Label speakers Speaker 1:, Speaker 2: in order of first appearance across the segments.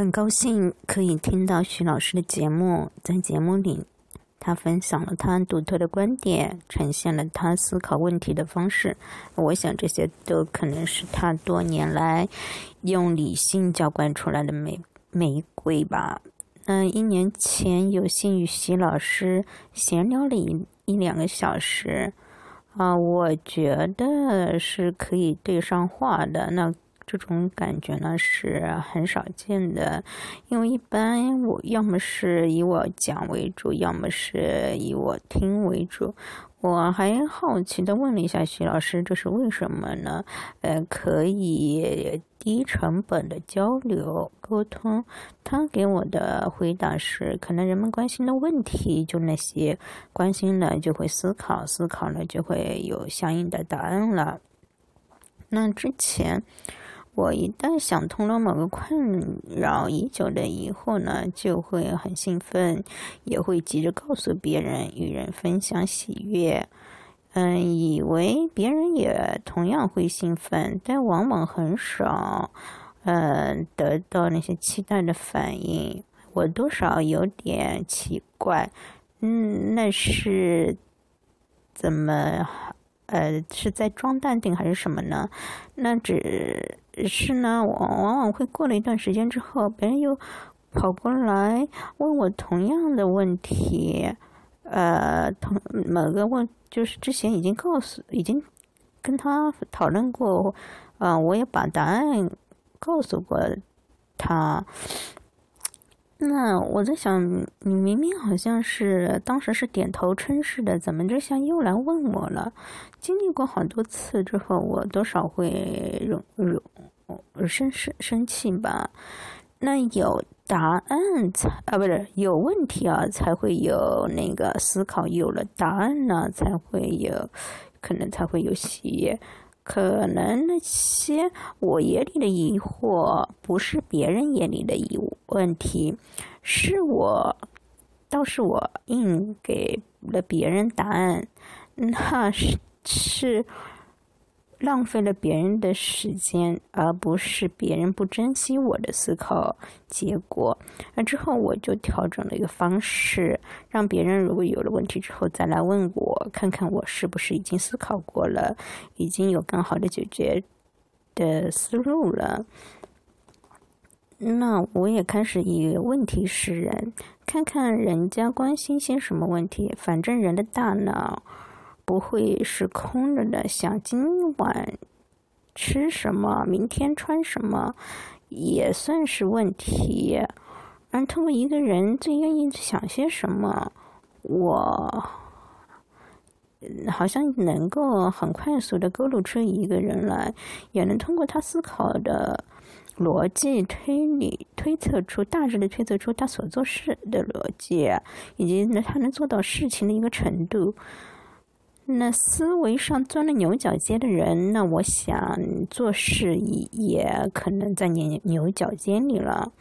Speaker 1: 很高兴可以听到徐老师的节目，在节目里，他分享了他独特的观点，呈现了他思考问题的方式。我想这些都可能是他多年来用理性浇灌出来的玫玫瑰吧。嗯，一年前有幸与徐老师闲聊了一一两个小时，啊，我觉得是可以对上话的。那。这种感觉呢是很少见的，因为一般我要么是以我讲为主，要么是以我听为主。我还好奇的问了一下徐老师，这是为什么呢？呃，可以低成本的交流沟通。他给我的回答是：可能人们关心的问题就那些，关心了就会思考，思考了就会有相应的答案了。那之前。我一旦想通了某个困扰已久的疑惑呢，就会很兴奋，也会急着告诉别人，与人分享喜悦。嗯，以为别人也同样会兴奋，但往往很少，嗯，得到那些期待的反应。我多少有点奇怪，嗯，那是怎么？呃，是在装淡定还是什么呢？那只是呢，我往往会过了一段时间之后，别人又跑过来问我同样的问题，呃，同某个问就是之前已经告诉，已经跟他讨论过，啊，我也把答案告诉过他。那我在想，你明明好像是当时是点头称是的，怎么这下又来问我了？经历过好多次之后，我多少会容容生生生气吧？那有答案才啊，不是有问题啊，才会有那个思考；有了答案呢，才会有可能才会有喜悦。可能那些我眼里的疑惑，不是别人眼里的疑问题，是我，倒是我硬给了别人答案，那是是。浪费了别人的时间，而不是别人不珍惜我的思考结果。那之后我就调整了一个方式，让别人如果有了问题之后再来问我，看看我是不是已经思考过了，已经有更好的解决的思路了。那我也开始以问题示人，看看人家关心些什么问题。反正人的大脑。不会是空着的，想今晚吃什么，明天穿什么，也算是问题。而通过一个人最愿意想些什么，我好像能够很快速的勾勒出一个人来，也能通过他思考的逻辑推理推测出大致的推测出他所做事的逻辑，以及他能做到事情的一个程度。那思维上钻了牛角尖的人，那我想做事也也可能在牛牛角尖里了。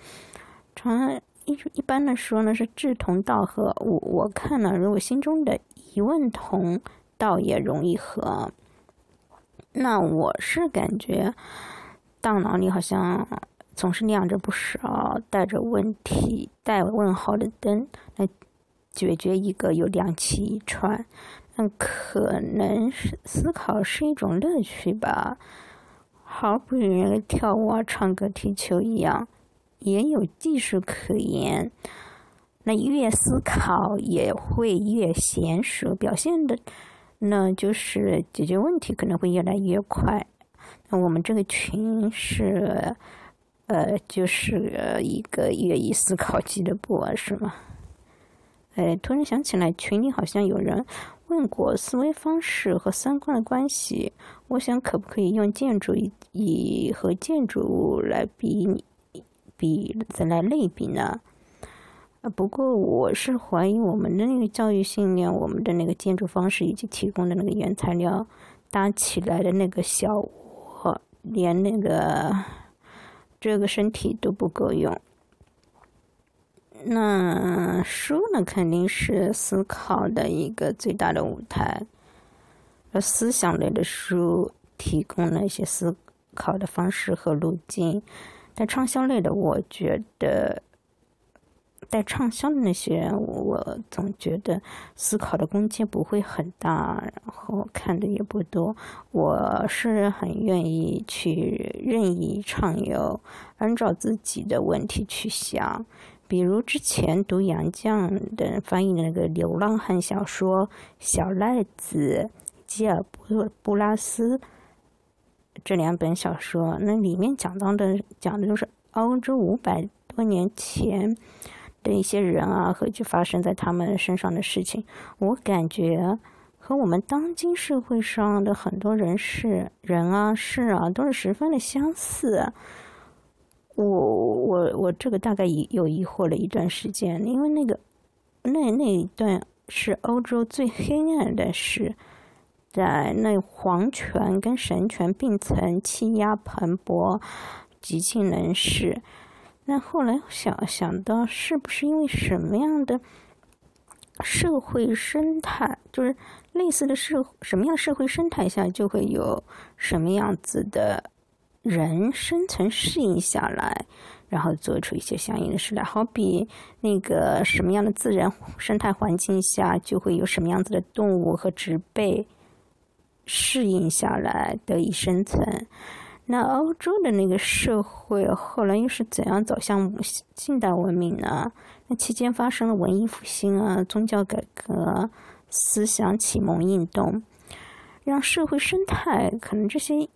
Speaker 1: 常一一般来说呢，是志同道合。我我看了，如果心中的疑问同，道也容易合。那我是感觉大脑里好像总是亮着不少带着问题、带问号的灯，那解决一个有两起一串。可能是思考是一种乐趣吧，好比人跳舞、唱歌、踢球一样，也有技术可言。那越思考也会越娴熟，表现的那就是解决问题可能会越来越快。那我们这个群是，呃，就是一个乐意思考机的部是吗？哎，突然想起来，群里好像有人。问过思维方式和三观的关系，我想可不可以用建筑以和建筑物来比比再来类比呢？啊，不过我是怀疑我们的那个教育训练，我们的那个建筑方式以及提供的那个原材料搭起来的那个小窝，连那个这个身体都不够用。那书呢，肯定是思考的一个最大的舞台。而思想类的书提供了一些思考的方式和路径，但畅销类的，我觉得带畅销的那些，我总觉得思考的空间不会很大，然后看的也不多。我是很愿意去任意畅游，按照自己的问题去想。比如之前读杨绛的翻译的那个流浪汉小说《小赖子》，吉尔布布拉斯这两本小说，那里面讲到的讲的就是欧洲五百多年前的一些人啊，和就发生在他们身上的事情，我感觉和我们当今社会上的很多人事人啊事啊都是十分的相似。我我我这个大概疑有疑惑了一段时间，因为那个那那一段是欧洲最黑暗的事，在那皇权跟神权并存、欺压蓬勃、极尽人事。那后来想想到，是不是因为什么样的社会生态，就是类似的社什么样社会生态下，就会有什么样子的。人生存适应下来，然后做出一些相应的事来。好比那个什么样的自然生态环境下，就会有什么样子的动物和植被适应下来得以生存。那欧洲的那个社会后来又是怎样走向近代文明呢？那期间发生了文艺复兴啊、宗教改革、思想启蒙运动，让社会生态可能这些。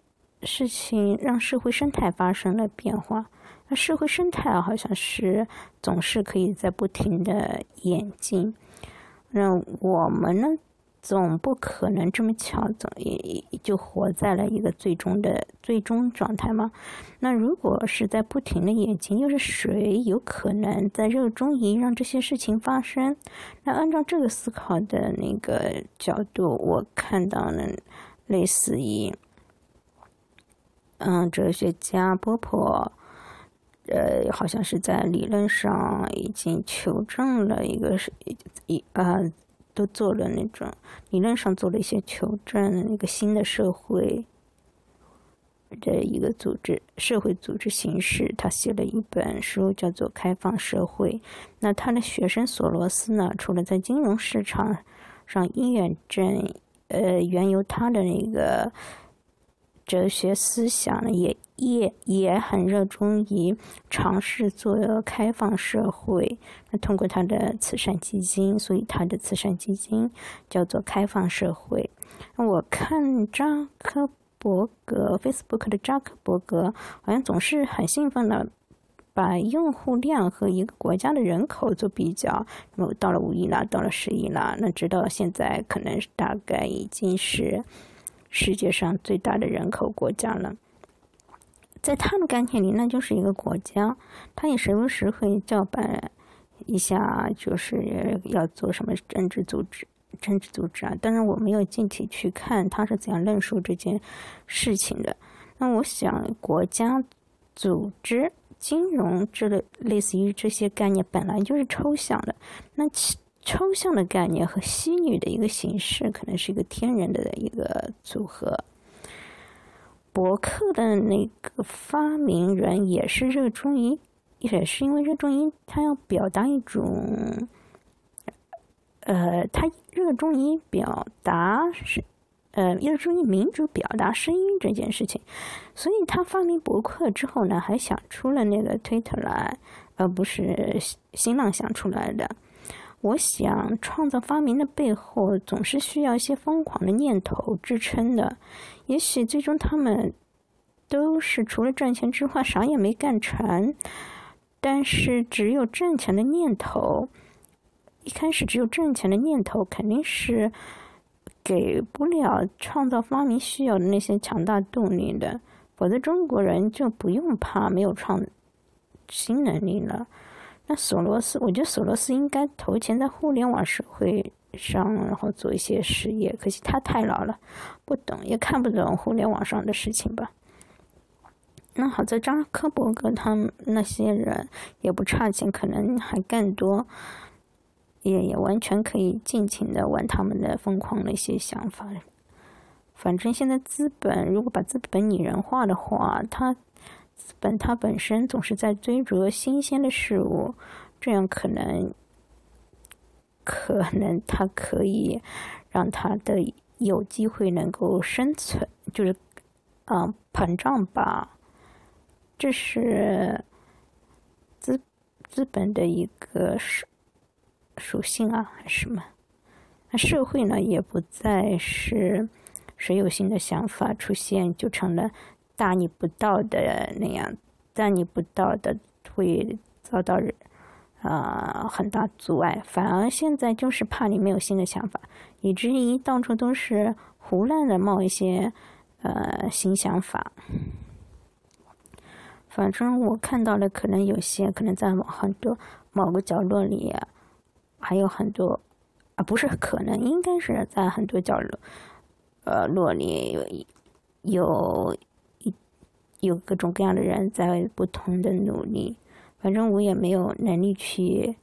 Speaker 1: 事情让社会生态发生了变化，那社会生态好像是总是可以在不停的演进。那我们呢，总不可能这么巧，总也就活在了一个最终的最终状态嘛。那如果是在不停的演进，又是谁有可能在热衷于让这些事情发生？那按照这个思考的那个角度，我看到了类似于。嗯，哲学家波普，呃，好像是在理论上已经求证了一个是一啊，都做了那种理论上做了一些求证，那个新的社会的一个组织社会组织形式，他写了一本书叫做《开放社会》。那他的学生索罗斯呢，除了在金融市场上验证，呃，原由他的那个。哲学思想，也也也很热衷于尝试做开放社会。那通过他的慈善基金，所以他的慈善基金叫做开放社会。我看扎克伯格 Facebook 的扎克伯格，好像总是很兴奋的把用户量和一个国家的人口做比较。那么到了五亿啦，到了十亿啦，那直到现在可能大概已经是。世界上最大的人口国家了，在他的概念里，那就是一个国家。他也时不时会叫板一下，就是要做什么政治组织、政治组织啊。当然，我没有具体去看他是怎样论述这件事情的。那我想，国家、组织、金融这类类似于这些概念，本来就是抽象的。那其抽象的概念和虚拟的一个形式，可能是一个天然的一个组合。博客的那个发明人也是热衷于，也是因为热衷于他要表达一种，呃，他热衷于表达是，呃，热衷于民主表达声音这件事情，所以他发明博客之后呢，还想出了那个推特来，而不是新浪想出来的。我想，创造发明的背后总是需要一些疯狂的念头支撑的。也许最终他们都是除了赚钱之外啥也没干成。但是只有挣钱的念头，一开始只有挣钱的念头肯定是给不了创造发明需要的那些强大动力的。否则中国人就不用怕没有创新能力了。那索罗斯，我觉得索罗斯应该投钱在互联网社会上，然后做一些事业。可惜他太老了，不懂也看不懂互联网上的事情吧。那好在扎克伯格他们那些人也不差钱，可能还更多，也也完全可以尽情的玩他们的疯狂的一些想法。反正现在资本如果把资本拟人化的话，他。资本它本身总是在追逐新鲜的事物，这样可能可能它可以让它的有机会能够生存，就是啊膨胀吧。这是资资本的一个属属性啊，还是什么？那社会呢，也不再是谁有新的想法出现就成了大逆不道的那样，大逆不道的会遭到啊很大阻碍。反而现在就是怕你没有新的想法，以至于到处都是胡乱的冒一些呃新想法。反正我看到了，可能有些可能在很多某个角落里，还有很多。啊，不是可能，应该是在很多角落，呃，落里有有有各种各样的人在不同的努力。反正我也没有能力去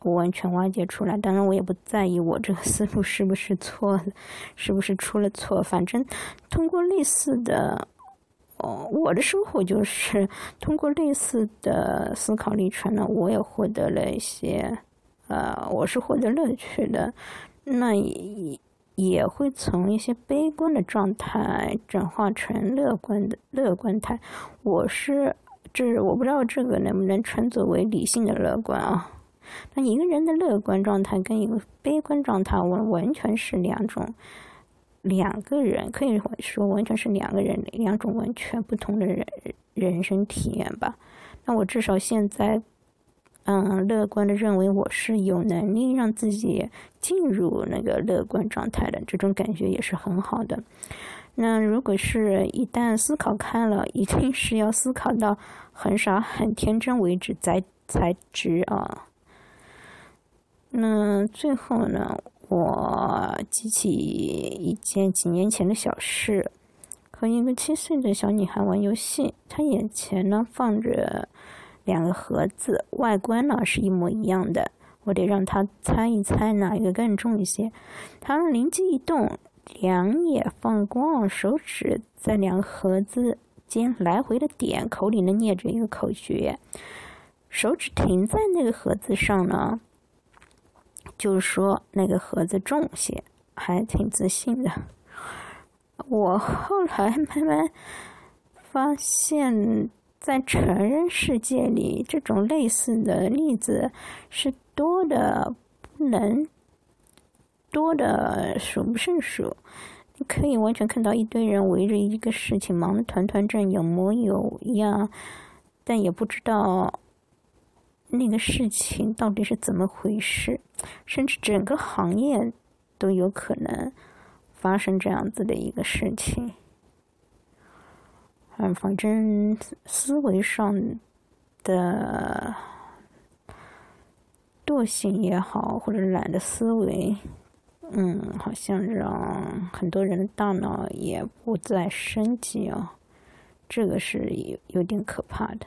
Speaker 1: 完全挖掘出来。当然，我也不在意我这个思路是不是错，是不是出了错。反正通过类似的，哦，我的收获就是通过类似的思考历程呢，我也获得了一些。呃，我是获得乐趣的，那也也会从一些悲观的状态转化成乐观的乐观态。我是这我不知道这个能不能称作为理性的乐观啊？那一个人的乐观状态跟一个悲观状态完完全是两种两个人，可以说完全是两个人两种完全不同的人人生体验吧。那我至少现在。嗯，乐观的认为我是有能力让自己进入那个乐观状态的，这种感觉也是很好的。那如果是一旦思考开了，一定是要思考到很傻很天真为止才才值啊。那最后呢，我记起一件几年前的小事，和一个七岁的小女孩玩游戏，她眼前呢放着。两个盒子外观呢是一模一样的，我得让他猜一猜哪一个更重一些。他灵机一动，两眼放光，手指在两个盒子间来回的点，口里呢念着一个口诀。手指停在那个盒子上呢，就是说那个盒子重些，还挺自信的。我后来慢慢发现。在成人世界里，这种类似的例子是多的不能多的数不胜数。你可以完全看到一堆人围着一个事情忙得团团转，有模有样，但也不知道那个事情到底是怎么回事，甚至整个行业都有可能发生这样子的一个事情。嗯，反正思维上的惰性也好，或者懒的思维，嗯，好像让很多人的大脑也不再升级哦，这个是有有点可怕的。